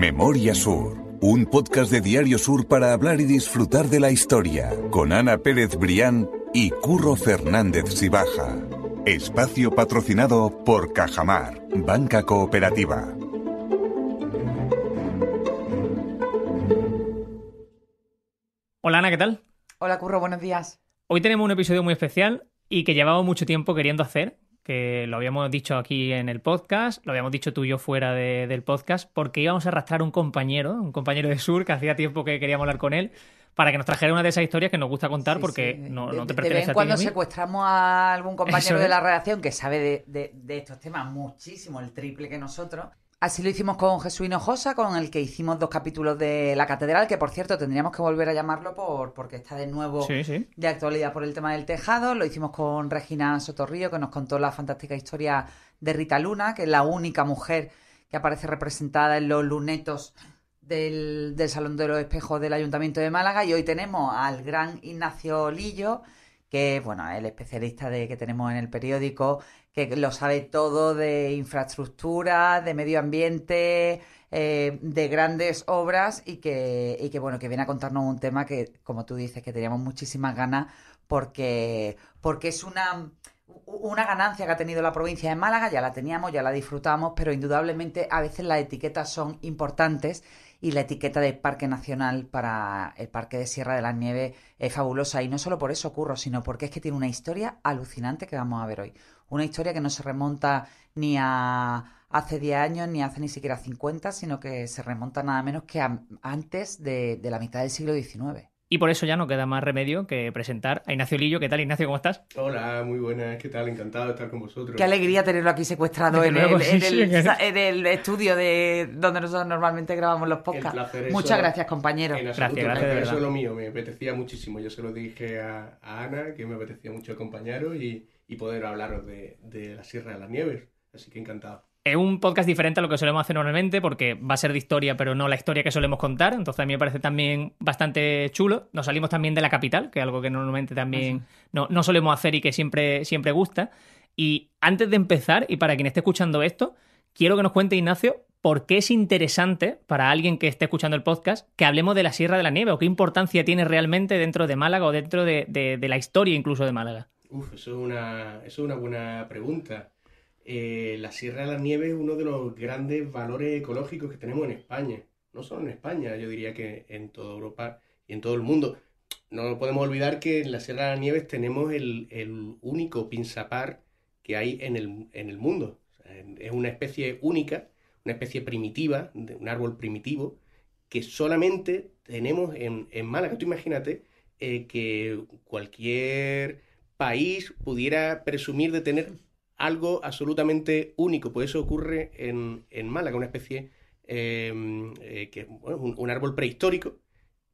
Memoria Sur, un podcast de Diario Sur para hablar y disfrutar de la historia, con Ana Pérez Brián y Curro Fernández Sibaja. Espacio patrocinado por Cajamar, Banca Cooperativa. Hola Ana, ¿qué tal? Hola Curro, buenos días. Hoy tenemos un episodio muy especial y que llevamos mucho tiempo queriendo hacer, que lo habíamos dicho aquí en el podcast, lo habíamos dicho tú y yo fuera de- del podcast, porque íbamos a arrastrar un compañero, un compañero de Sur, que hacía tiempo que queríamos hablar con él, para que nos trajera una de esas historias que nos gusta contar Sí, porque sí. no, te de- de pertenece vez en a ti cuando ni a mí. secuestramos a algún Eso compañero de la redacción que sabe de, de- de estos temas muchísimo, el triple que nosotros. Así lo hicimos con Jesús Hinojosa, con el que hicimos dos capítulos de La Catedral, que por cierto tendríamos que volver a llamarlo por, porque está de nuevo Sí, sí. de actualidad por el tema del tejado. Lo hicimos con Regina Sotorrío, que nos contó la fantástica historia de Rita Luna, que es la única mujer que aparece representada en los lunetos del, del Salón de los Espejos del Ayuntamiento de Málaga. Y hoy tenemos al gran Ignacio Lillo, que bueno, el especialista de, que tenemos en el periódico, que lo sabe todo de infraestructura, de medio ambiente, eh, de grandes obras y que, y que bueno, que viene a contarnos un tema que, como tú dices, que teníamos muchísimas ganas porque, porque es una, una ganancia que ha tenido la provincia. De Málaga, ya la teníamos, ya la disfrutamos, pero indudablemente a veces las etiquetas son importantes y la etiqueta de Parque Nacional para el Parque de Sierra de las Nieves es fabulosa y no solo por eso curro, sino porque es que tiene una historia alucinante que vamos a ver hoy. Una historia que no se remonta ni a hace 10 años ni hace ni siquiera 50, sino que se remonta nada menos que a antes de, de la mitad del siglo XIX. Y por eso ya no queda más remedio que presentar a Ignacio Lillo. ¿Qué tal, Ignacio? ¿Cómo estás? Hola, muy buenas, ¿qué tal? Encantado de estar con vosotros. Qué alegría tenerlo aquí secuestrado en, luego, el, sí, en, sí, el, en el- sa- en el estudio de donde nosotros normalmente grabamos los podcasts. Muchas solo- gracias, compañero. En absoluto, Gracias, gracias, de placer es solo mío, me apetecía muchísimo. Yo se lo dije a, a Ana, que me apetecía mucho acompañaros y, y poder hablaros de, de la Sierra de las Nieves. Así que encantado. Es un podcast diferente a lo que solemos hacer normalmente porque va a ser de historia, pero no la historia que solemos contar. Entonces a mí me parece también bastante chulo. Nos salimos también de la capital, que es algo que normalmente también no, no solemos hacer y que siempre, siempre gusta. Y antes de empezar, y para quien esté escuchando esto, quiero que nos cuente Ignacio por qué es interesante para alguien que esté escuchando el podcast que hablemos de la Sierra de la Nieve o qué importancia tiene realmente dentro de Málaga o dentro de, de- de la historia incluso de Málaga. Uf, eso es una, eso es una buena pregunta. Eh, la Sierra de las Nieves es uno de los grandes valores ecológicos que tenemos en España. No solo en España, yo diría que en toda Europa y en todo el mundo. No podemos olvidar que en la Sierra de las Nieves tenemos el, único pinzapar que hay en el, en el mundo. Es una especie única, una especie primitiva, un árbol primitivo, que solamente tenemos en, en Málaga. Tú imagínate eh, que cualquier país pudiera presumir de tener algo absolutamente único. Pues eso ocurre en, en Málaga, una especie eh, eh, que bueno, un, un árbol prehistórico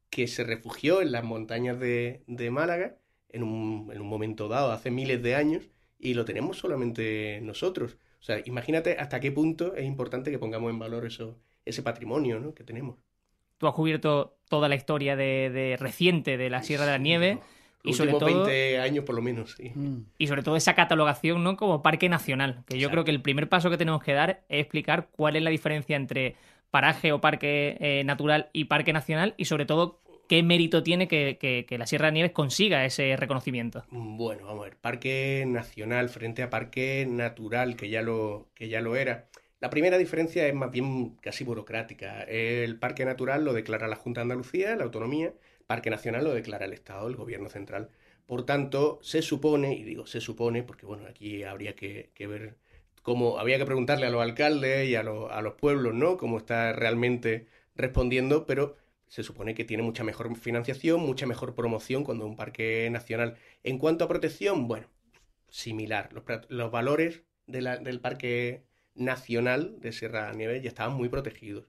que se refugió en las montañas de, de Málaga en un, en un momento dado, hace miles de años, y lo tenemos solamente nosotros. O sea, imagínate hasta qué punto es importante que pongamos en valor eso, ese patrimonio ¿no? que tenemos. Tú has cubierto toda la historia de, de reciente de la Sierra de la Nieve. Y sobre todo- 20 años por lo menos, sí. Mm. y sobre todo esa catalogación ¿no? como parque nacional, que yo Exacto. creo que el primer paso que tenemos que dar es explicar cuál es la diferencia entre paraje o parque eh, natural y parque nacional y sobre todo qué mérito tiene que, que- que la Sierra de Nieves consiga ese reconocimiento. Bueno, vamos a ver, parque nacional frente a parque natural, que ya lo, que ya lo era. La primera diferencia es más bien casi burocrática. El parque natural lo declara la Junta de Andalucía, la autonomía, parque nacional lo declara el Estado, el gobierno central. Por tanto, se supone, y digo se supone, porque bueno, aquí habría que, ver cómo, habría que preguntarle a los alcaldes y a, los- a los pueblos, ¿no? Cómo está realmente respondiendo, pero se supone que tiene mucha mejor financiación, mucha mejor promoción cuando un parque nacional. En cuanto a protección, bueno, similar. Los, los valores del parque nacional de Sierra Nieves ya estaban muy protegidos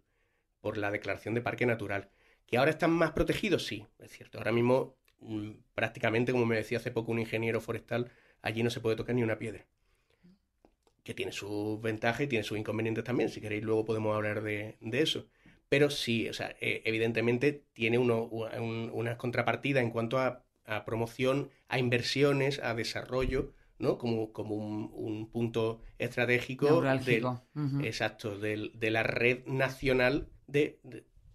por la declaración de parque natural. ¿Que ahora están más protegidos? Sí, es cierto. Ahora mismo, mm, prácticamente, como me decía hace poco un ingeniero forestal, allí no se puede tocar ni una piedra. Que tiene sus ventajas y tiene sus inconvenientes también. Si queréis, luego podemos hablar de, de eso. Pero sí, o sea, eh, evidentemente tiene uno, un- una contrapartida en cuanto a, a promoción, a inversiones, a desarrollo, ¿no? Como, como un, un punto estratégico de- Neurálgico. Ujú. exacto, del- de la red nacional de,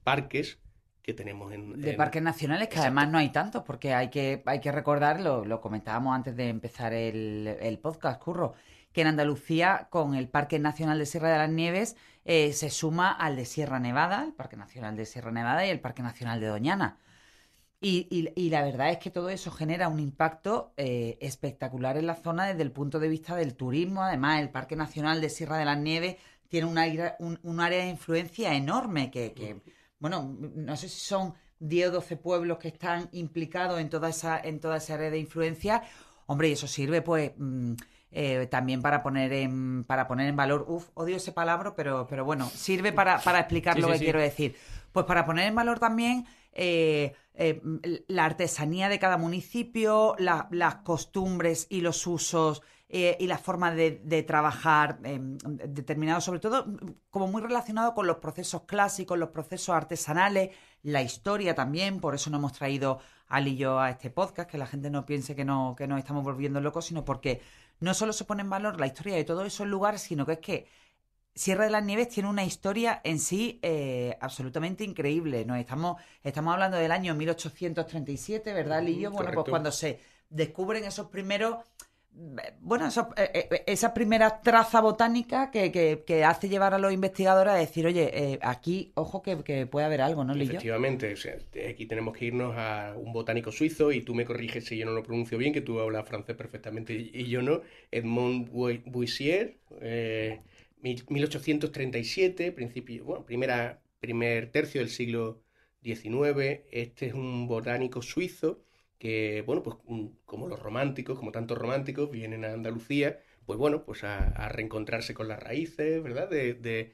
parques que tenemos en... De parques nacionales, que además no hay tantos, porque hay que, hay que recordar, lo, comentábamos antes de empezar el, el podcast, Curro, que en Andalucía, con el Parque Nacional de Sierra de las Nieves, eh, se suma al de Sierra Nevada, el Parque Nacional de Sierra Nevada y el Parque Nacional de Doñana. Y, la verdad es que todo eso genera un impacto eh, espectacular en la zona desde el punto de vista del turismo. Además, el Parque Nacional de Sierra de las Nieves tiene un, área de influencia enorme que, bueno, no sé si son 10 o 12 pueblos que están implicados en toda esa, en toda esa área de influencia. Hombre, y eso sirve, pues, mm, eh, también para poner en, para poner en valor, uff, odio ese palabra, pero, pero bueno, sirve para, explicar lo que quiero decir. Pues para poner en valor también eh, eh, la artesanía de cada municipio, las costumbres y los usos y la forma de, trabajar determinado, sobre todo como muy relacionado con los procesos clásicos, los procesos artesanales, la historia también, por eso no hemos traído al y yo a este podcast, que la gente no piense que, no, que nos estamos volviendo locos, sino porque no solo se pone en valor la historia de todos esos lugares, sino que es que Sierra de las Nieves tiene una historia en sí eh, absolutamente increíble. Nos estamos, estamos hablando del año 1837, ¿verdad, Lillo? Bueno, pues cuando se descubren esos primeros bueno, eh, eh, esa primera traza botánica que, hace llevar a los investigadores a decir, oye, eh, aquí, ojo que, puede haber algo, ¿no? Efectivamente, aquí tenemos que irnos a un botánico suizo y tú me corriges si yo no lo pronuncio bien, que tú hablas francés perfectamente y yo no, Edmond Buissier, 1837, principio, bueno, primera, primer tercio del siglo XIX, este es un botánico suizo que, bueno, pues mm, como los románticos, como tantos románticos, vienen a Andalucía, pues bueno, pues a, reencontrarse con las raíces, ¿verdad? De,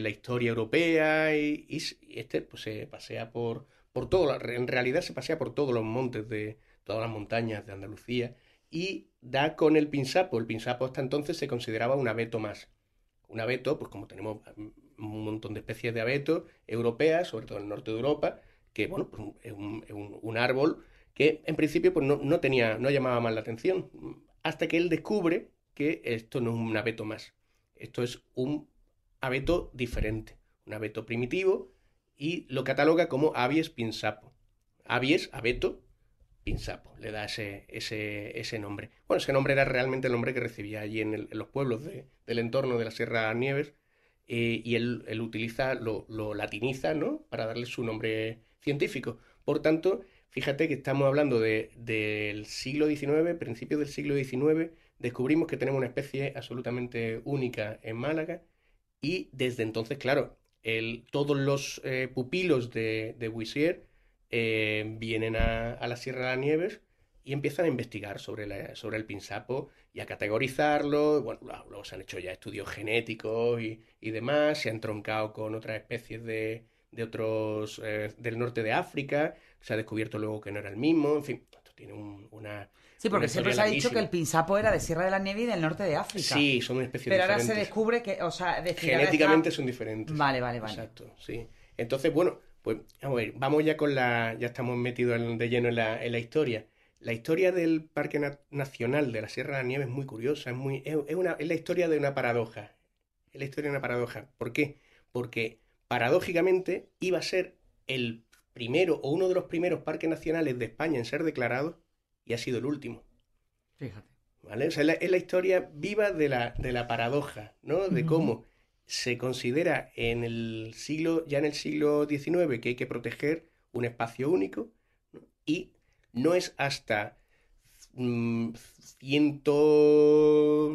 la historia europea y, este pues se pasea por, por todo, en realidad se pasea por todos los montes de todas las montañas de Andalucía y da con el pinsapo. El pinsapo hasta entonces se consideraba un abeto más. Un abeto, pues como tenemos mm, un montón de especies de abeto europeas, sobre todo en el norte de Europa, que bueno, pues es un, un árbol que en principio pues, no, tenía, no llamaba más la atención, hasta que él descubre que esto no es un abeto más, esto es un abeto diferente, un abeto primitivo, y lo cataloga como Abies pinsapo. Abies, abeto, pinsapo, le da ese, ese, ese, nombre. Bueno, ese nombre era realmente el nombre que recibía allí en, los pueblos del entorno de la Sierra Nieves, eh, y él, él utiliza, lo, lo, latiniza, ¿no? Para darle su nombre científico. Por tanto, Fíjate que estamos hablando del siglo XIX, principios del siglo XIX, descubrimos que tenemos una especie absolutamente única en Málaga y desde entonces, claro, todos los eh, pupilos de, de eh, vienen a, la Sierra de las Nieves y empiezan a investigar sobre, el pinsapo y a categorizarlo. Bueno, luego se han hecho ya estudios genéticos y, demás, se han troncado con otras especies de, otros eh, del norte de África se ha descubierto luego que no era el mismo, en fin, esto tiene una... Sí, porque siempre se ha dicho que el pinsapo era de Sierra de la Nieve y del norte de África. Sí, son una especie Pero ahora se descubre que, o sea, genéticamente son diferentes. Vale, vale, vale. Exacto, sí. Entonces, bueno, pues vamos a ver, vamos ya con la, ya estamos metidos de lleno en la, en la historia. La historia del Parque Nacional de la Sierra de la Nieve es muy curiosa, es, muy, es, una, es la historia de una paradoja. Es la historia de una paradoja. ¿Por qué? Porque paradójicamente iba a ser el primero o uno de los primeros parques nacionales de España en ser declarado y ha sido el último. Fíjate. ¿Vale? O sea, es la, historia viva de la, de la paradoja, ¿no? De cómo se considera en el siglo, ya en el siglo XIX que hay que proteger un espacio único y no es hasta mm, ciento...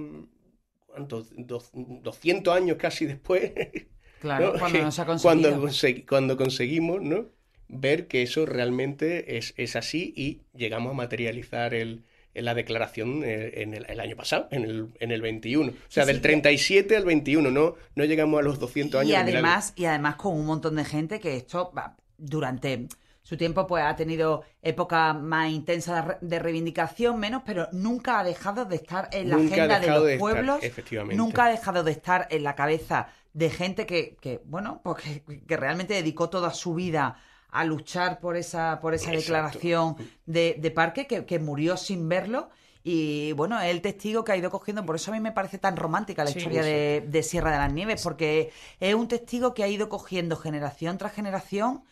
¿cuántos? 200 años casi después. Claro, cuando nos ha conseguido. Cuando, cuando conseguimos, ¿no? Ver que eso realmente es, es así y llegamos a materializar el, la declaración eh, en el, año pasado, en el, en el 21. O sea, del 37 al 21, no, no llegamos a los 200 años. Y además, y además con un montón de gente que esto durante su tiempo pues ha tenido época más intensa de reivindicación, menos, pero nunca ha dejado de estar en la agenda de los pueblos. efectivamente. Nunca ha dejado de estar en la cabeza de gente que, que bueno, pues que realmente dedicó toda su vida a luchar por esa, por esa declaración de, parque que, murió sin verlo. Y bueno, es el testigo que ha ido cogiendo, por eso a mí me parece tan romántica la historia de, de, Sierra de las Nieves, porque es un testigo que ha ido cogiendo generación tras generación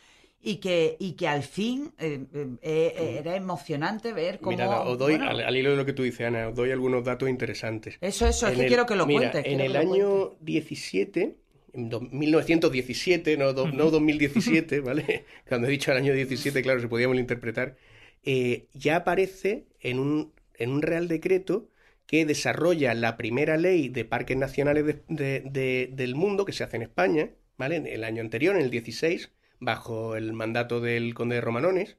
y que, y que al fin eh, eh, eh, era emocionante ver cómo... Mira, os doy, al, hilo de lo que tú dices, Ana, os doy algunos datos interesantes. Eso, eso, es que quiero que lo cuentes. En el año 17, en 1917, no, no 2017, ¿vale? Cuando he dicho el año 17, claro, se podía interpretar, ya aparece en un, en un Real Decreto que desarrolla la primera ley de parques nacionales del mundo que se hace en España, ¿vale? En el año anterior, en el 16, bajo el mandato del conde de Romanones,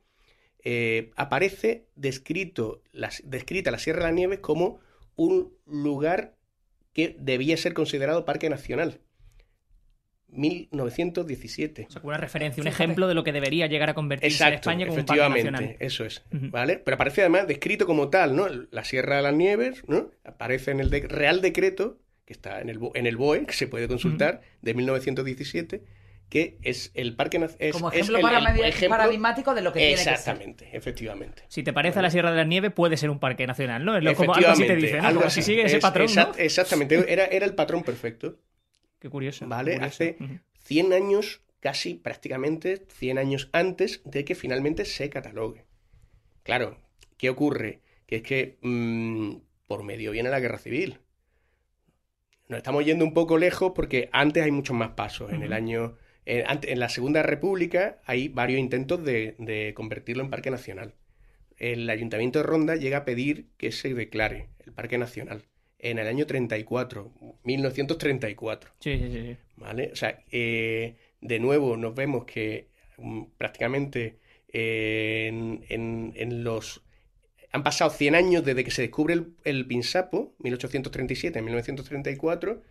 eh, aparece descrito, descrita la Sierra de la Nieves como un lugar que debía ser considerado parque nacional. 1917. O sea, una referencia, un ejemplo de lo que debería llegar a convertirse en España como un parque nacional. Eso es, ¿vale? Pero aparece además descrito como tal, ¿no? La Sierra de las Nieves, ¿no? Aparece en el Real Decreto, que está en el, en el BOE, que se puede consultar, de 1917, que es el parque es, como ejemplo, paradigmático de lo que tiene que ser. Exactamente, efectivamente. Si te parece la Sierra de la Nieve, puede ser un parque nacional, ¿no? Es lo, como algo así te dice, ¿no? Algo así. sigue ese patrón, Exactamente, era, era el patrón perfecto. Qué curioso. ¿Vale? Hace 100 años, casi prácticamente 100 años antes de que finalmente se catalogue. Claro, ¿qué ocurre? Que es que mm, por medio viene la guerra civil. Nos estamos yendo un poco lejos porque antes hay muchos más pasos. En el año en, la Segunda República hay varios intentos de, convertirlo en parque nacional. El Ayuntamiento de Ronda llega a pedir que se declare el parque nacional en el año 34, 1934. Sí, sí, sí. ¿Vale? O sea, eh, de nuevo nos vemos que mm, prácticamente eh, en, los... Han pasado 100 años desde que se descubre el, el Pinsapo, 1837 1934,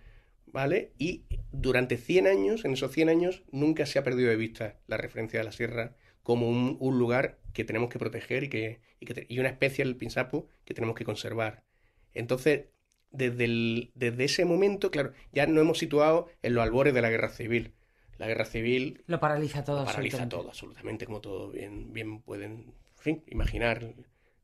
¿vale? Y durante 100 años, en esos 100 años, nunca se ha perdido de vista la referencia de la sierra como un, lugar que tenemos que proteger y, que, y, una especie del pinsapo que tenemos que conservar. Entonces, desde, desde ese momento, claro, ya nos hemos situado en los albores de la guerra civil. La guerra civil... Lo paraliza todo. Lo paraliza todo, absolutamente, como todos bien, bien pueden imaginar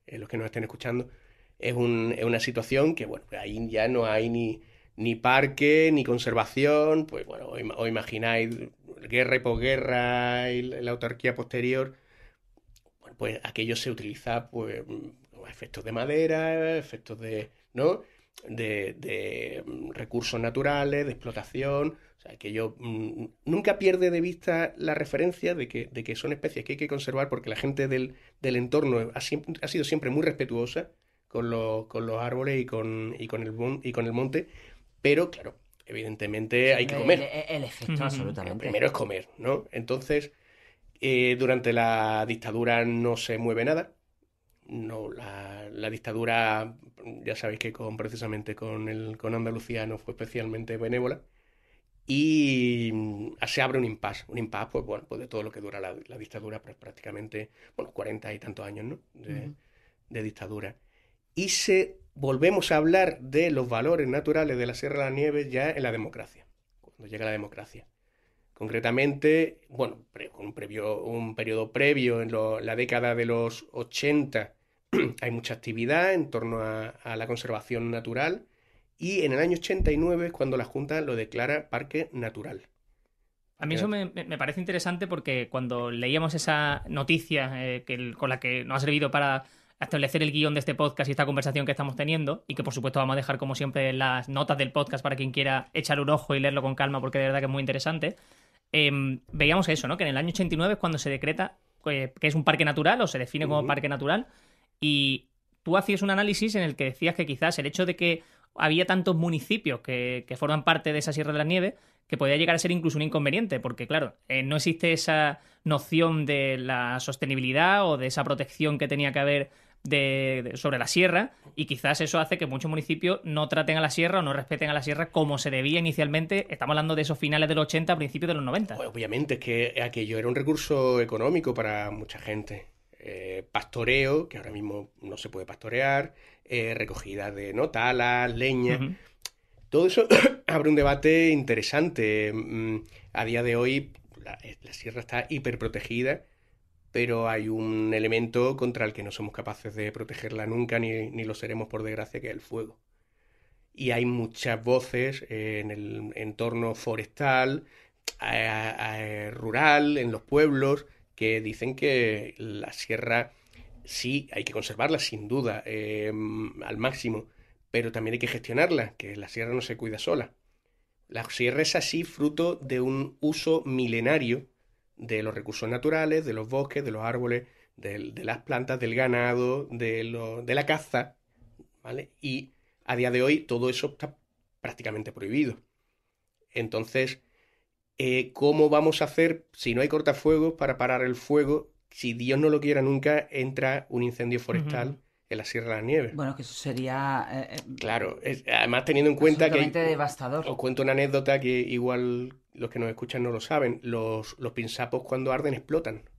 eh, los que nos estén escuchando. Es, un, es una situación que, bueno, ahí ya no hay ni ni parque, ni conservación, pues bueno, os imagináis guerra y posguerra y la autarquía posterior, bueno, pues aquello se utiliza pues efectos de madera, efectos de, ¿no? De, mm, recursos naturales, de explotación, o sea, aquello mm, nunca pierde de vista la referencia de que, de que son especies que hay que conservar porque la gente del, entorno ha, ha, sido siempre muy respetuosa con, con los árboles y con, y con, el, y con el monte, pero, claro, evidentemente hay que comer. El, efecto, absolutamente. primero es comer, ¿no? Entonces, eh, durante la dictadura no se mueve nada. No, la, dictadura, ya sabéis que con, precisamente con, el, con Andalucía no fue especialmente benévola. Y mm, se abre un impasse. Un impasse, pues bueno, pues de todo lo que dura la, dictadura, pues prácticamente, bueno, cuarenta y tantos años, ¿no? De, de dictadura. Y se volvemos a hablar de los valores naturales de la Sierra de la Nieves ya en la democracia, cuando llega la democracia. Concretamente, bueno, con un, previo, un periodo previo, en la década de los 80, hay mucha actividad en torno a, la conservación natural y en el año 89 es cuando la Junta lo declara parque natural. A mí eso me, parece interesante porque cuando leíamos esa noticia eh, que, con la que nos ha servido para establecer el guion de este podcast y esta conversación que estamos teniendo, y que por supuesto vamos a dejar como siempre las notas del podcast para quien quiera echar un ojo y leerlo con calma porque de verdad que es muy interesante, em, veíamos eso, ¿no? Que en el año 89 es cuando se decreta eh, que es un parque natural o se define como parque natural y tú hacías un análisis en el que decías que quizás el hecho de que había tantos municipios que, que forman parte de esa Sierra de la Nieve que podía llegar a ser incluso un inconveniente, porque claro, eh, no existe esa noción de la sostenibilidad o de esa protección que tenía que haber de, sobre la sierra y quizás eso hace que muchos municipios no traten a la sierra o no respeten a la sierra como se debía inicialmente. Estamos hablando de esos finales de los 80, principios de los 90. Pues obviamente es que aquello era un recurso económico para mucha gente. Eh, pastoreo, que ahora mismo no se puede pastorear, eh, recogida de no talas, leña. Todo eso abre un debate interesante. Mm, a día de hoy la, la sierra está hiperprotegida pero hay un elemento contra el que no somos capaces de protegerla nunca, ni, ni lo seremos por desgracia, que es el fuego. Y hay muchas voces en el entorno forestal, rural, en los pueblos, que dicen que la sierra sí hay que conservarla, sin duda, em, al máximo, pero también hay que gestionarla, que la sierra no se cuida sola. La sierra es así fruto de un uso milenario de los recursos naturales, de los bosques, de los árboles, de, las plantas, del ganado, de, de la caza, ¿vale? Y a día de hoy todo eso está prácticamente prohibido. Entonces, eh, ¿cómo vamos a hacer si no hay cortafuegos para parar el fuego? Si Dios no lo quiera nunca, entra un incendio forestal. en la Sierra de la Nieve. Bueno, que eso sería... Eh, eh, claro, además teniendo en cuenta que... devastador. Os cuento una anécdota que igual los que nos escuchan no lo saben. Los, los pinsapos cuando arden explotan.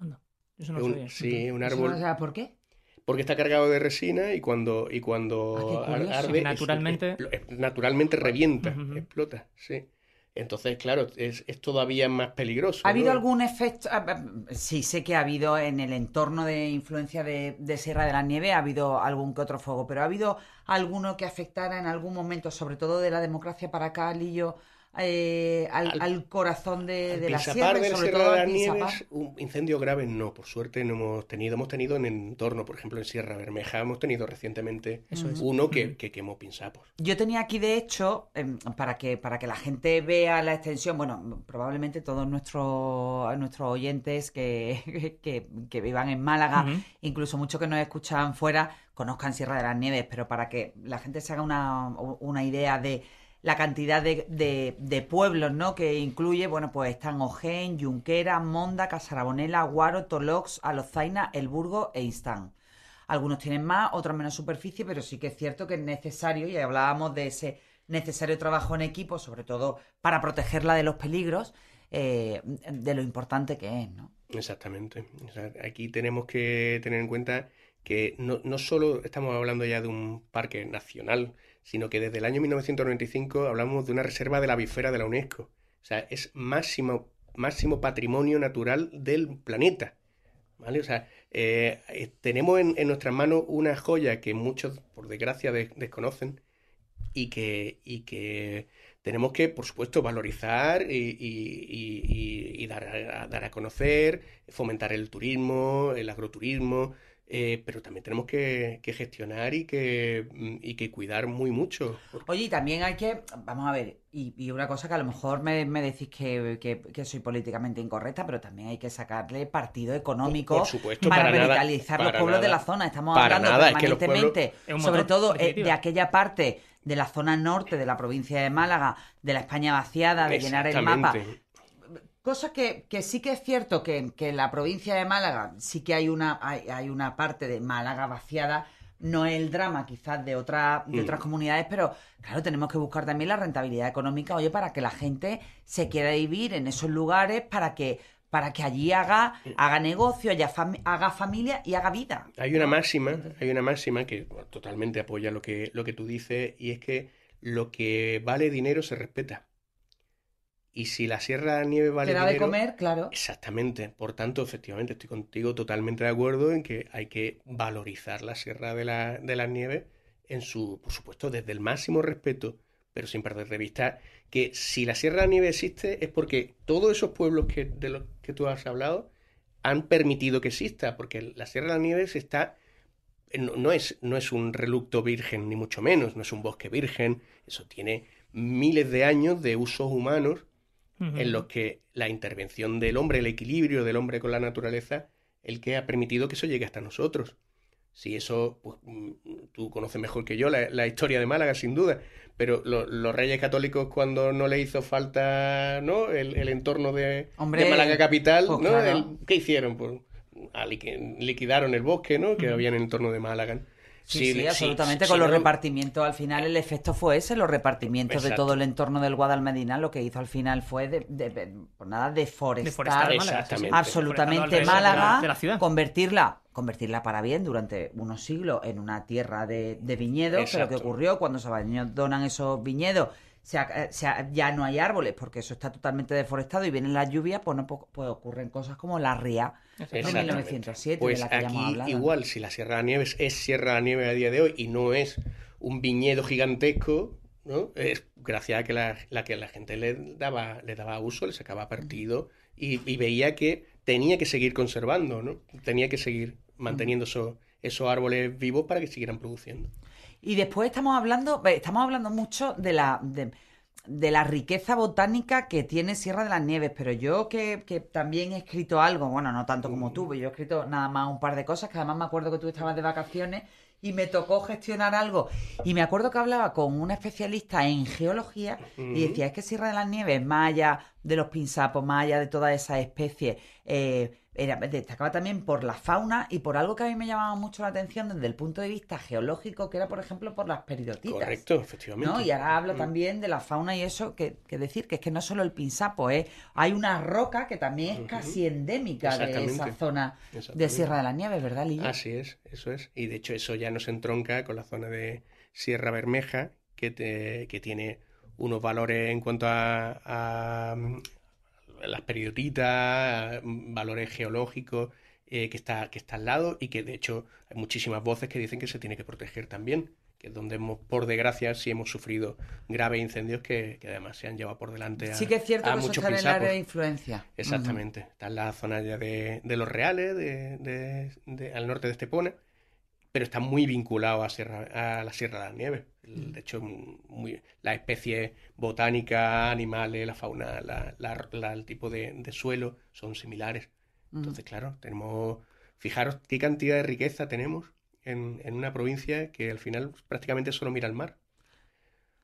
Anda, eso no sabía. Sí, un árbol... ¿Por qué? Porque está cargado de resina y cuando, y cuando ah, arde... naturalmente... naturalmente revienta, explota, sí. Entonces, claro, es, todavía más peligroso. ¿Ha habido algún efecto? Ah, ah, sí, sé que ha habido en el entorno de influencia de, de, Sierra de la Nieve, ha habido algún que otro fuego, pero ¿ha habido alguno que afectara en algún momento, sobre todo de la democracia para acá, Lillo, eh, al, corazón de, de la sierra, de sobre todo de las Nieves, un incendio grave no, por suerte no hemos tenido. Hemos tenido en entorno, por ejemplo, en Sierra Bermeja, hemos tenido recientemente uno que, que, quemó pinsapos. Yo tenía aquí, de hecho, em, para que, para que la gente vea la extensión, bueno, probablemente todos nuestros, nuestros oyentes que, que, vivan en Málaga, incluso muchos que nos escuchan fuera, conozcan Sierra de las Nieves, pero para que la gente se haga una, una idea de la cantidad de, de, pueblos, ¿no? Que incluye, bueno, pues están Ojén, Junquera, Monda, Casarabonela, Guaro, Tolox, Alozaina, El Burgo e Instán. Algunos tienen más, otros menos superficie, pero sí que es cierto que es necesario, y hablábamos de ese necesario trabajo en equipo, sobre todo para protegerla de los peligros, eh, de lo importante que es, ¿no? Exactamente. aquí tenemos que tener en cuenta que no, no solo estamos hablando ya de un parque nacional, sino que desde el año 1995 hablamos de una reserva de la bifera de la UNESCO. O sea, es máximo, máximo patrimonio natural del planeta. ¿Vale? O sea, eh, eh, tenemos en, nuestras manos una joya que muchos, por desgracia, desconocen y que, y que tenemos que, por supuesto, valorizar y, dar, a, dar, a, conocer, fomentar el turismo, el agroturismo, eh, pero también tenemos que, gestionar y que, mm, y que cuidar muy mucho. Oye, y también hay que, vamos a ver, y, una cosa que a lo mejor me, decís que, soy políticamente incorrecta, pero también hay que sacarle partido económico para, revitalizar los pueblos de la zona. Estamos hablando permanentemente, sobre todo eh, de aquella parte de la zona norte de la provincia de Málaga, de la España vaciada, de llenar el mapa Cosa que, sí que es cierto que, en la provincia de Málaga sí que hay una, hay, una parte de Málaga vaciada, no es el drama quizás de, otra, de otras mm. comunidades, pero claro, tenemos que buscar también la rentabilidad económica, oye, para que la gente se quiera vivir en esos lugares, para que para que allí haga, haga negocio, haga familia y haga vida. Hay una máxima, hay una máxima que totalmente apoya lo que, lo que tú dices, y es que lo que vale dinero se respeta. Y si la Sierra de la Nieve vale dinero, de comer, claro. Exactamente. Por tanto, efectivamente, estoy contigo totalmente de acuerdo en que hay que valorizar la Sierra de la, de la Nieve en su, por supuesto, desde el máximo respeto, pero sin perder de vista que si la Sierra de la Nieve existe es porque todos esos pueblos que, de los que tú has hablado han permitido que exista, porque la Sierra de la Nieve está no, es, no es un relucto virgen, ni mucho menos, no es un bosque virgen, eso tiene miles de años de usos humanos en los que la intervención del hombre, el equilibrio del hombre con la naturaleza, el que ha permitido que eso llegue hasta nosotros. Si eso, pues, mm, tú conoces mejor que yo la, historia de Málaga, sin duda, pero los reyes católicos cuando no le hizo falta ¿no? el, entorno de, Málaga capital, pues ¿no? ¿qué hicieron? Pues, liquidaron el bosque ¿no? que había en el entorno de Málaga. Sí, sí, absolutamente. con los repartimientos, al final el efecto fue ese, los repartimientos de todo el entorno del Guadalmedina, lo que hizo al final fue, de, por nada, deforestar, absolutamente Málaga, convertirla convertirla para bien durante unos siglos en una tierra de, viñedos, pero que ocurrió cuando se abandonan esos viñedos eh, ya no hay árboles porque eso está totalmente deforestado y vienen las lluvias, pues, no, pues ocurren cosas como la ría de 1907, pues de la que aquí, igual, si la Sierra de Nieves es Sierra de Nieves a día de hoy y no es un viñedo gigantesco, ¿no? Es gracias a que la, que la gente le daba, le daba uso, le sacaba partido y, veía que tenía que seguir conservando, ¿no? Tenía que seguir manteniendo esos, esos árboles vivos para que siguieran produciendo. Y después estamos hablando, estamos hablando mucho de la, de, la riqueza botánica que tiene Sierra de las Nieves, pero yo que, que, también he escrito algo, bueno, no tanto como tú, yo he escrito nada más un par de cosas, que además me acuerdo que tú estabas de vacaciones y me tocó gestionar algo. Y me acuerdo que hablaba con una especialista en geología y decía, es que Sierra de las Nieves, más allá de los pinsapos, más allá de todas esas especies, eh, era, destacaba también por la fauna y por algo que a mí me llamaba mucho la atención desde el punto de vista geológico, que era, por ejemplo, por las peridotitas. Correcto, efectivamente. Y ahora hablo mm. también de la fauna y eso, que, decir que es que no solo el pinsapo, ¿eh? hay una roca que también es casi endémica de esa zona de Sierra de las Nieves, ¿verdad, Lili? Así es, eso es. Y de hecho eso ya nos entronca con la zona de Sierra Bermeja, que, te, que tiene unos valores en cuanto a las periotitas, valores geológicos eh, que, está, que está al lado y que de hecho hay muchísimas voces que dicen que se tiene que proteger también, que es donde hemos, por desgracia, sí hemos sufrido graves incendios que, además se han llevado por delante a Sí que es cierto que eso está en el área de influencia. Exactamente, está en la zona ya de, los Reales, de, al norte de Estepona pero está muy vinculado a, a la Sierra de las Nieves. De hecho, muy, las especies botánicas, animales, la fauna, el tipo de, suelo son similares. Entonces, claro, tenemos. Fijaros qué cantidad de riqueza tenemos en, una provincia que al final prácticamente solo mira al mar.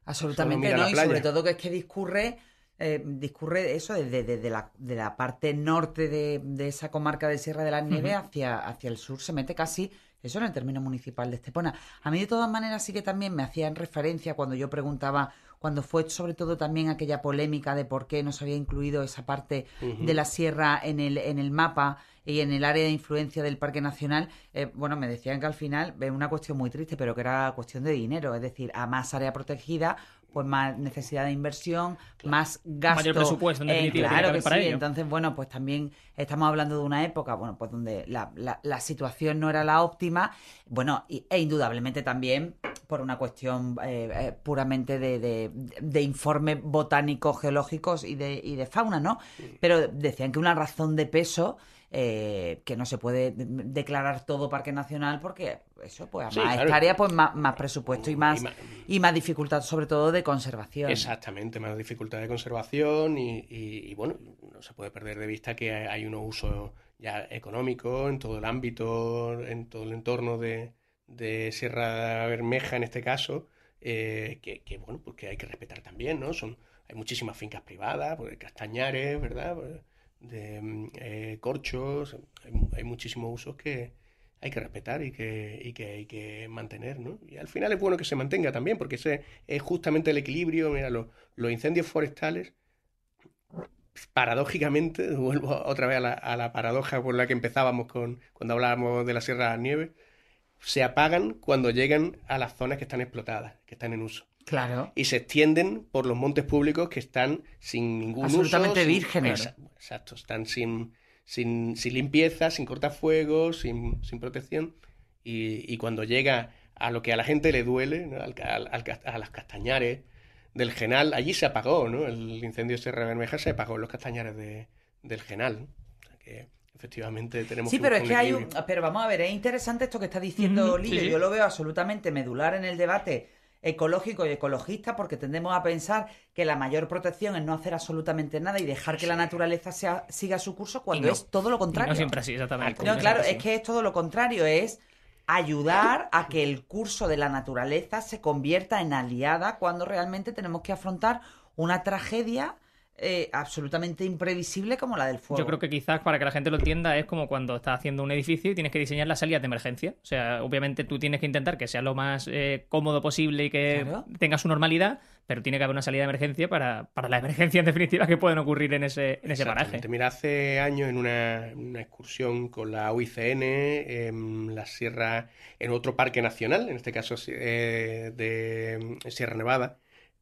Absolutamente no, y sobre todo que es que discurre. Eh, discurre eso desde, la, de la parte norte de, esa comarca de Sierra de las Nieves hacia, hacia el sur, se mete casi eso en el término municipal de Estepona. A mí de todas maneras sí que también me hacían referencia cuando yo preguntaba, cuando fue sobre todo también aquella polémica de por qué no se había incluido esa parte de la sierra en el, en el mapa y en el área de influencia del Parque Nacional, eh, bueno, me decían que al final es una cuestión muy triste, pero que era cuestión de dinero, es decir, a más área protegida, pues más necesidad de inversión, más gasto. Mayor presupuesto, en definitiva. claro que, sí. Entonces, bueno, pues también estamos hablando de una época, bueno, pues donde la, la, situación no era la óptima, bueno, e indudablemente también por una cuestión eh, eh, puramente de, de, de, informes botánicos, geológicos y de, y de fauna, ¿no? Pero decían que una razón de peso eh, que no se puede declarar todo parque nacional porque eso, pues más hectáreas, pues más, presupuesto y más, y más dificultad, sobre todo de conservación. Exactamente, más dificultad de conservación y, bueno, no se puede perder de vista que hay unos usos ya económicos en todo el ámbito, en todo el entorno de, Sierra Bermeja en este caso, eh, que, bueno, pues que hay que respetar también, ¿no? Son, hay muchísimas fincas privadas, pues, castañares, ¿verdad? Pues, de mm, eh, corchos, hay, muchísimos usos que hay que respetar y que, que hay que mantener, ¿no? Y al final es bueno que se mantenga también, porque ese es justamente el equilibrio, mira, los, incendios forestales, paradójicamente, vuelvo otra vez a la, a la, paradoja por la que empezábamos con cuando hablábamos de la Sierra de la Nieve, se apagan cuando llegan a las zonas que están explotadas, que están en uso. Claro. Y se extienden por los montes públicos que están sin ningún Absolutamente vírgenes. Exacto, están sin, sin, sin, limpieza, sin cortafuegos, sin, sin protección. Y, cuando llega a lo que a la gente le duele, a las castañares del Genal, allí se apagó, ¿no? El incendio de Sierra Bermeja se apagó en los castañares de, del Genal. que efectivamente tenemos Sí, pero es que hay un... Pero vamos a ver, es interesante esto que está diciendo Lilo. Yo lo veo absolutamente medular en el debate ecológico y ecologista porque tendemos a pensar que la mayor protección es no hacer absolutamente nada y dejar que la naturaleza sea, siga su curso cuando es todo lo contrario. no siempre así, exactamente. No, claro, es que es todo lo contrario, es ayudar a que el curso de la naturaleza se convierta en aliada cuando realmente tenemos que afrontar una tragedia eh, absolutamente imprevisible como la del fuego. Yo creo que quizás para que la gente lo entienda es como cuando estás haciendo un edificio y tienes que diseñar las salidas de emergencia. O sea, obviamente tú tienes que intentar que sea lo más eh, cómodo posible y que tenga su normalidad, pero tiene que haber una salida de emergencia para, para las emergencias en definitiva que pueden ocurrir en ese, en ese paraje. Mira, hace años en una, excursión con la UICN en la Sierra, en otro parque nacional, en este caso eh, de Sierra Nevada,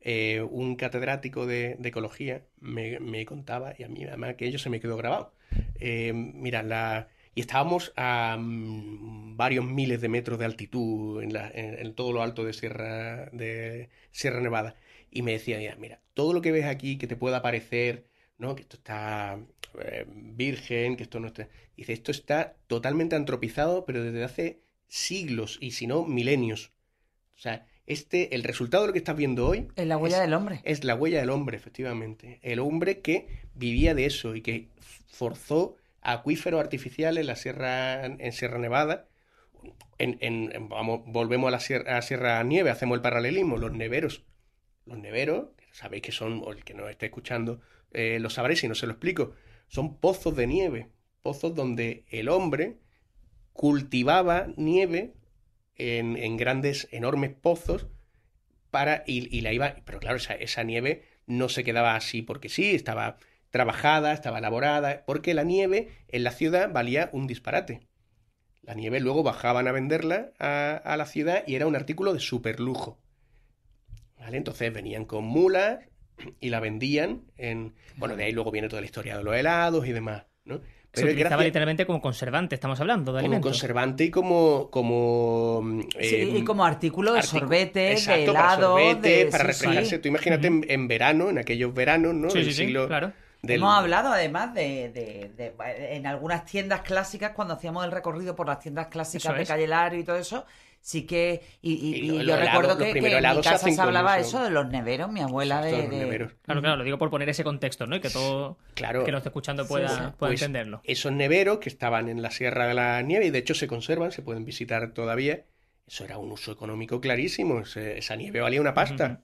eh, un catedrático de, ecología me, contaba, y a mí además que ello se me quedó grabado. Eh, mira, la, y estábamos a mm, varios miles de metros de altitud en, todo lo alto de Sierra, de Sierra Nevada. Y me decía, mira, todo lo que ves aquí que te pueda parecer, ¿no? Que esto está eh, virgen, que esto no está... Dice, esto está totalmente antropizado, pero desde hace siglos y si no, milenios. O sea, este, el resultado de lo que estás viendo hoy... Es la huella del hombre. Es la huella del hombre, efectivamente. El hombre que vivía de eso y que forzó acuíferos artificiales en la Sierra, en Sierra Nevada. En, vamos, volvemos a la Sierra, a Sierra Nieve, hacemos el paralelismo, los neveros. Los neveros, sabéis que son, o el que nos esté escuchando eh, lo sabréis si no se lo explico, son pozos de nieve, pozos donde el hombre cultivaba nieve en, grandes, enormes pozos para, y, la iba, pero claro, esa, nieve no se quedaba así porque sí, estaba trabajada, estaba elaborada, porque la nieve en la ciudad valía un disparate. La nieve luego bajaban a venderla a, la ciudad y era un artículo de super lujo. ¿Vale? Entonces venían con mulas y la vendían en... Bueno, de ahí luego viene toda la historia de los helados y demás, ¿no? Se utilizaba literalmente como conservante, estamos hablando de Como conservante y como... como sí, y em, como artículo de sorbete, de helado... Para, refrescarse. Tú imagínate en, verano, en aquellos veranos, ¿no? Sí, sí, claro. Hemos hablado además de, en algunas tiendas clásicas, cuando hacíamos el recorrido por las tiendas clásicas de Calle y todo eso, sí que y, yo recuerdo que, en mi casa se, hablaba eso. de los neveros mi abuela de, claro claro lo digo por poner ese contexto no y que todo claro, que nos esté escuchando pueda, pueda pues entenderlo. esos neveros que estaban en la Sierra de la Nieve y de hecho se conservan se pueden visitar todavía eso era un uso económico clarísimo esa nieve valía una pasta.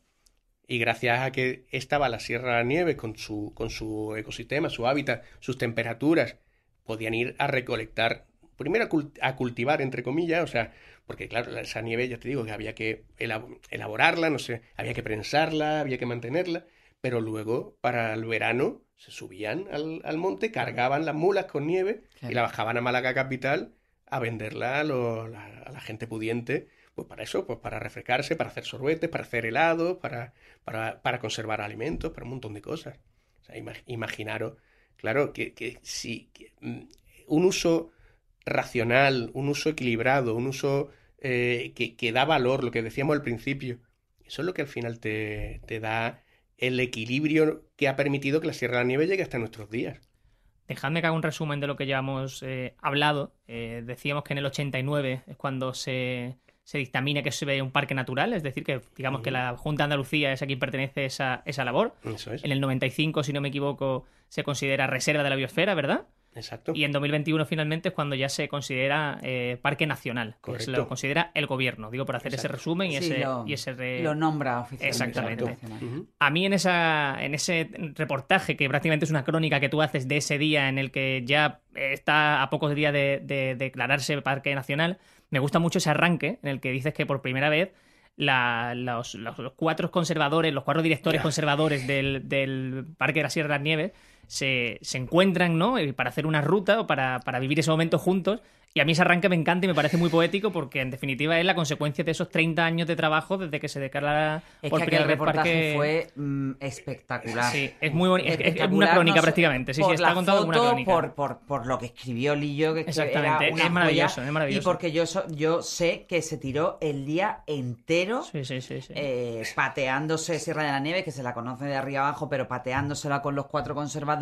Y gracias a que estaba la Sierra de la Nieve con su con su ecosistema su hábitat sus temperaturas podían ir a recolectar primero a cultivar entre comillas o sea porque claro, esa nieve ya te digo que había que elaborarla, no sé, había que prensarla, había que mantenerla, pero luego para el verano se subían al, monte, cargaban las mulas con nieve y la bajaban a Málaga capital a venderla a, la, gente pudiente, pues para eso, pues para refrescarse, para hacer sorbetes, para hacer helados, para, para, conservar alimentos, para un montón de cosas. O sea, imaginaros, claro, que, que si mm, un uso racional, un uso equilibrado, un uso eh, que, da valor, lo que decíamos al principio. Eso es lo que al final te, da el equilibrio que ha permitido que la Sierra de la Nieve llegue hasta nuestros días. Dejadme que haga un resumen de lo que ya hemos eh, hablado. Eh, decíamos que en el 89 es cuando se, se dictamina que se ve un parque natural, es decir, que digamos que la Junta de Andalucía es a quien pertenece esa, esa labor. En el 95, si no me equivoco, se considera reserva de la biosfera, ¿verdad? Exacto. Y en 2021 finalmente es cuando ya se considera eh, parque nacional, que se lo considera el gobierno. Digo, por hacer ese resumen y ese... Lo, y ese lo nombra oficialmente. Exactamente. A mí en, esa, en ese reportaje, que prácticamente es una crónica que tú haces de ese día en el que ya está a pocos días de, declararse parque nacional, me gusta mucho ese arranque en el que dices que por primera vez los, cuatro conservadores, los cuatro directores conservadores del, del, Parque de la Sierra de las Nieves se, se encuentran, ¿no? Eh, para hacer una ruta o para, para vivir ese momento juntos y a mí ese arranque me encanta y me parece muy poético porque en definitiva es la consecuencia de esos 30 años de trabajo desde que se declara es por que el parque fue mm, espectacular. Sí, es muy bonito. Es, una crónica prácticamente. Sí, sí, está contado como una crónica. Por, por, por, lo que escribió Lillo, que Exactamente, es maravilloso, es maravilloso. Y porque yo, yo sé que se tiró el día entero sí, sí, sí, eh, pateándose Sierra de la Nieve, que se la conoce de arriba abajo, pero pateándosela con los cuatro conservadores.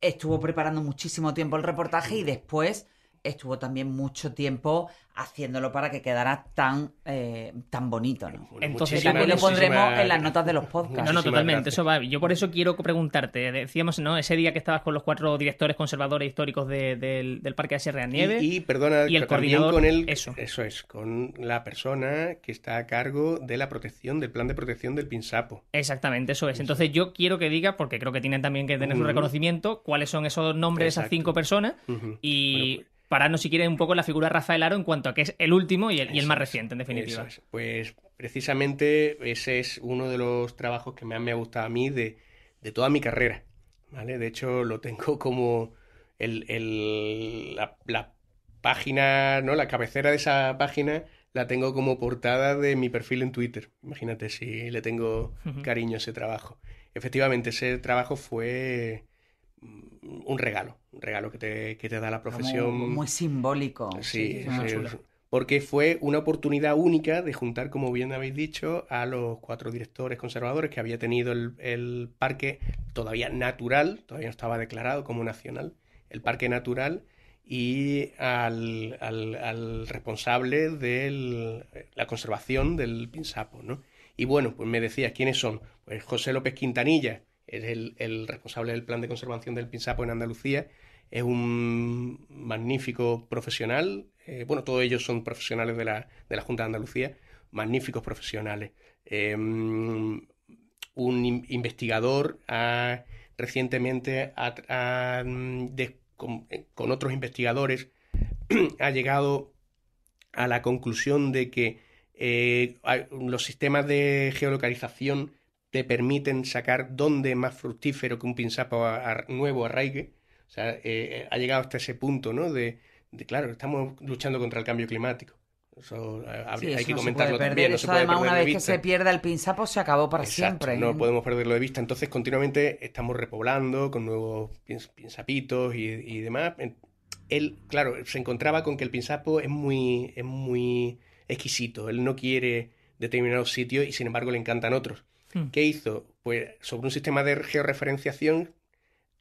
Estuvo preparando muchísimo tiempo el reportaje y después estuvo también mucho tiempo haciéndolo para que quedara tan, eh, tan bonito, ¿no? Entonces también lo pondremos en las notas de los podcasts. No, no, totalmente, eso va. Yo por eso quiero preguntarte, decíamos, ¿no? Ese día que estabas con los cuatro directores conservadores históricos del, Parque de Sierra Nieve. Y, perdona, y el coordinador con él, eso. eso es, con la persona que está a cargo de la protección, del plan de protección del Pinsapo. Exactamente, eso es. Entonces yo quiero que diga, porque creo que tienen también que tener su reconocimiento, cuáles son esos nombres de esas cinco personas y... Pues, pararnos si quieren un poco la figura de Rafael Aro en cuanto a que es el último y el, más reciente, en definitiva. Pues precisamente ese es uno de los trabajos que más me ha gustado a mí de, toda mi carrera. ¿vale? De hecho, lo tengo como el, la, página, ¿no? La cabecera de esa página la tengo como portada de mi perfil en Twitter. Imagínate si le tengo cariño a ese trabajo. Efectivamente, ese trabajo fue un regalo, un regalo que te, que te da la profesión. Muy, simbólico. Sí, porque fue una oportunidad única de juntar, como bien habéis dicho, a los cuatro directores conservadores que había tenido el, el parque todavía natural, todavía no estaba declarado como nacional, el parque natural y al, al, responsable de la conservación del pinsapo, ¿no? Y bueno, pues me decías, ¿quiénes son? Pues José López Quintanilla, es el, responsable del plan de conservación del pinsapo en Andalucía, es un magnífico profesional, eh, bueno, todos ellos son profesionales de la, de la Junta de Andalucía, magníficos profesionales. Em, un investigador ha, recientemente ha, eh, con, otros investigadores, ha llegado a la conclusión de que eh, los sistemas de geolocalización te permiten sacar dónde es más fructífero que un pinzapo nuevo arraigue. O sea, eh, ha llegado hasta ese punto, ¿no? De, claro, estamos luchando contra el cambio climático. Eso hay que comentarlo también. eso además, una vez que se pierda el pinzapo, se acabó para siempre. No podemos perderlo de vista. Entonces, continuamente estamos repoblando con nuevos pinzapitos y, y demás. Él, claro, se encontraba con que el pinzapo es muy, es muy exquisito. Él no quiere determinados sitios y, sin embargo, le encantan otros. Hmm. ¿Qué hizo? Pues sobre un sistema de georreferenciación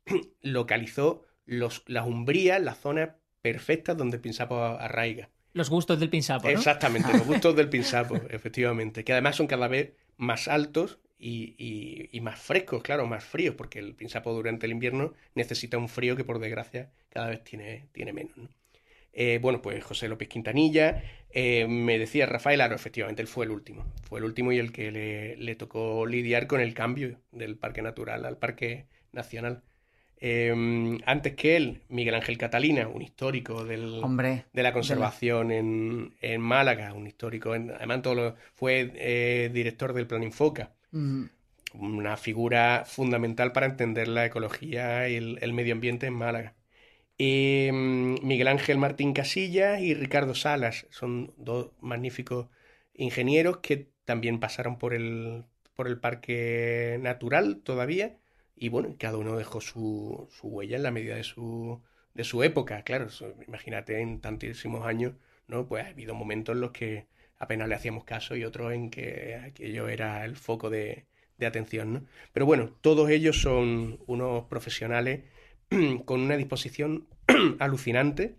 localizó los, las umbrías, las zonas perfectas donde el pinzapo arraiga. Los gustos del pinsapo. ¿no? Exactamente, los gustos del pinsapo, efectivamente. Que además son cada vez más altos y, más frescos, claro, más fríos, porque el pinsapo durante el invierno necesita un frío que por desgracia cada vez tiene, tiene menos. Eh, bueno, pues José López Quintanilla, eh, me decía Rafael Aro, efectivamente, él fue el último. Fue el último y el que le, le tocó lidiar con el cambio del parque natural al parque nacional. Em, antes que él, Miguel Ángel Catalina, un histórico del, de la conservación En, en, Málaga, un histórico, además todo fue eh, director del Plan Infoca. Mm. Una figura fundamental para entender la ecología y el, medio ambiente en Málaga. Em, Miguel Ángel Martín Casillas y Ricardo Salas son dos magníficos ingenieros que también pasaron por el, por el Parque Natural todavía y bueno, cada uno dejó su, su huella en la medida de su, de su época, claro. imagínate, en tantísimos años, ¿no? Pues ha habido momentos en los que apenas le hacíamos caso y otros en que aquello era el foco de, de atención, ¿no? Pero bueno, todos ellos son unos profesionales con una disposición alucinante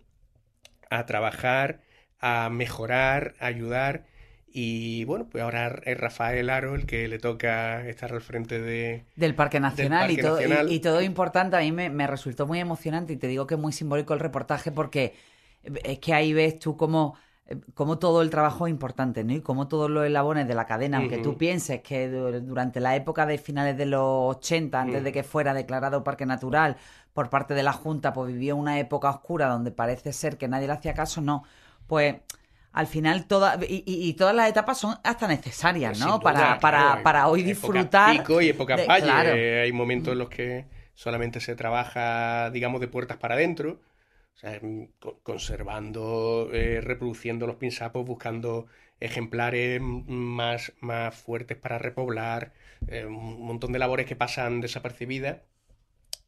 a trabajar, a mejorar, a ayudar y bueno, pues ahora es Rafael Aro el que le toca estar al frente de, del Parque Nacional, y, todo, Y, todo importante. A mí me, resultó muy emocionante y te digo que es muy simbólico el reportaje porque es que ahí ves tú cómo, cómo todo el trabajo es importante, ¿no? Y cómo todos los eslabones de la cadena, aunque tú pienses que durante la época de finales de los 80, antes de que fuera declarado Parque Natural por parte de la Junta, pues vivió una época oscura donde parece ser que nadie le hacía caso, no. Pues al final toda, y, todas las etapas son hasta necesarias, ¿no? para, para, para, hoy disfrutar. Época pico y época valle. Hay momentos en los que solamente se trabaja, digamos, de puertas para adentro. O sea, conservando, eh, reproduciendo los pinsapos, buscando ejemplares más, más fuertes para repoblar, eh, un montón de labores que pasan desapercibidas.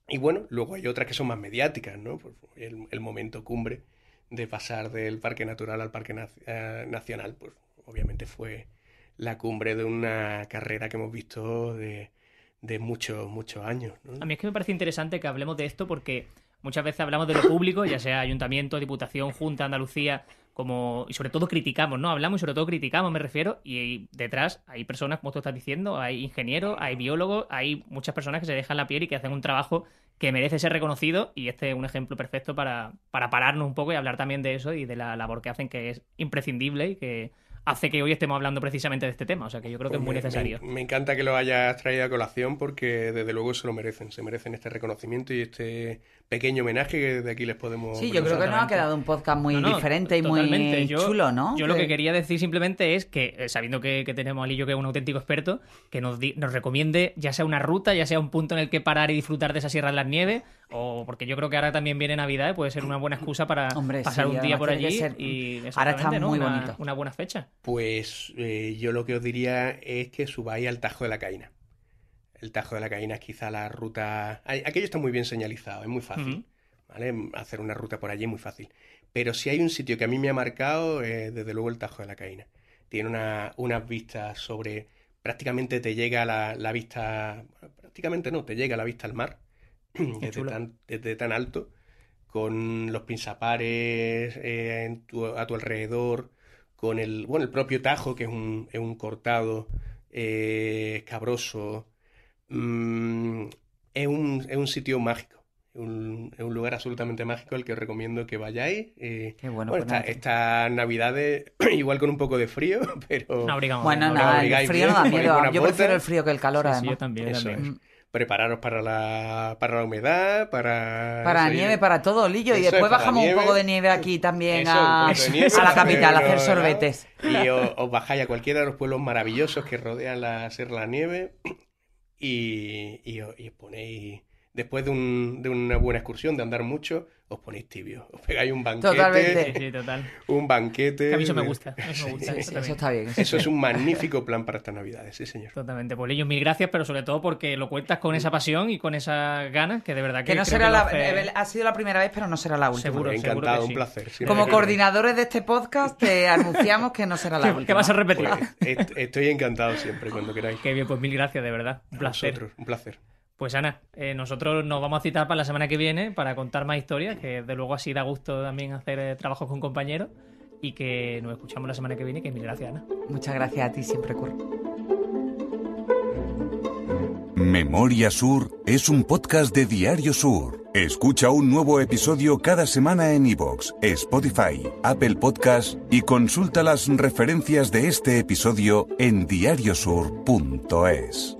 Y bueno, luego hay otras que son más mediáticas, ¿no? Pues el, el momento cumbre de pasar del Parque Natural al Parque eh, Nacional, pues obviamente fue la cumbre de una carrera que hemos visto de, de muchos, muchos años. A mí es que me parece interesante que hablemos de esto porque muchas veces hablamos de lo público, ya sea ayuntamiento, diputación, junta, Andalucía, como y sobre todo criticamos, ¿no? Hablamos y sobre todo criticamos, me refiero, y detrás hay personas, como tú estás diciendo, hay ingenieros, hay biólogos, hay muchas personas que se dejan la piel y que hacen un trabajo que merece ser reconocido y este es un ejemplo perfecto para, para pararnos un poco y hablar también de eso y de la labor que hacen que es imprescindible y que hace que hoy estemos hablando precisamente de este tema. O sea que yo creo que es muy necesario. Me, encanta que lo hayas traído a colación porque desde luego se lo merecen. Se merecen este reconocimiento y este pequeño homenaje que de aquí les podemos. Sí, yo creo que nos ha quedado un podcast muy diferente y muy chulo, ¿no? Yo lo que quería decir simplemente es que, eh, sabiendo que, tenemos a Lillo, que es un auténtico experto, que nos, nos recomiende ya sea una ruta, ya sea un punto en el que parar y disfrutar de esa Sierra de las Nieves, O porque yo creo que ahora también viene Navidad y puede ser una buena excusa para Hombre, pasar sí, un día por que allí ser- y Ahora está exactamente, ¿no? muy Una- bonito. Una buena fecha. Pues eh, yo lo que os diría es que subáis al Tajo de la Caína. El Tajo de la Caína es quizá la ruta... Aquello está muy bien señalizado, es muy fácil. ¿vale? Hacer una ruta por allí es muy fácil. Pero si hay un sitio que a mí me ha marcado, eh, desde luego el Tajo de la Caína. Tiene una- unas vistas sobre... Prácticamente te llega la, la vista... bueno, prácticamente no, te llega la vista al mar. desde, tan, desde tan alto. Con los pinzapares eh, en tu- a tu alrededor. Con el, bueno, el propio Tajo, que es un, es un cortado eh, escabroso. Mm, es un, es un sitio mágico. Es un, es un lugar absolutamente mágico al que os recomiendo que vayáis. eh, Qué bueno, bueno, pues nada. esta- estas navidades, igual con un poco de frío, pero Una abrigamos Bueno, no, nada, el frío no bien, da ponéis miedo. Yo prefiero el frío que el calor, Sí, sí, además. yo también, Eso también. es. Prepararos para la, para la humedad, para... Para eso, nieve, para todo, Lillo. Y después bajamos un poco de nieve aquí también Eso, a, nieve, a la capital a hacer sorbetes. Y os, os bajáis a cualquiera de los pueblos maravillosos que rodean la Sierra de la Nieve y, y y os ponéis, después de, un- de una buena excursión, de andar mucho, os ponéis tibios. Os pegáis un banquete. Totalmente. Sí, sí, total. Un banquete. Que a mí eso me gusta. Eso me gusta. Sí, eso sí, también. eso está bien. eso Eso es un magnífico plan para estas navidades, sí señor. Totalmente. Pues Lillo, mil gracias, pero sobre todo porque lo cuentas con esa pasión y con esas ganas que de verdad que, Que no será la, hace- eh, ha sido la primera vez, pero no será la última. Seguro, seguro Encantado, que un placer. Como coordinadores de este podcast, te anunciamos que no será la última. que vas a repetir. Pues, est- estoy encantado siempre, cuando queráis. Qué bien, pues mil gracias, de verdad. Un A placer. vosotros, un placer. Pues Ana, eh, nosotros nos vamos a citar para la semana que viene para contar más historias, que de luego así da gusto también hacer eh, trabajos con compañeros y que nos escuchamos la semana que viene, que mil gracias, Ana. Muchas gracias a ti, siempre curro. Memoria Sur es un podcast de Diario Sur. Escucha un nuevo episodio cada semana en iVoox, Spotify, Apple Podcast y consulta las referencias de este episodio en diariosur.es.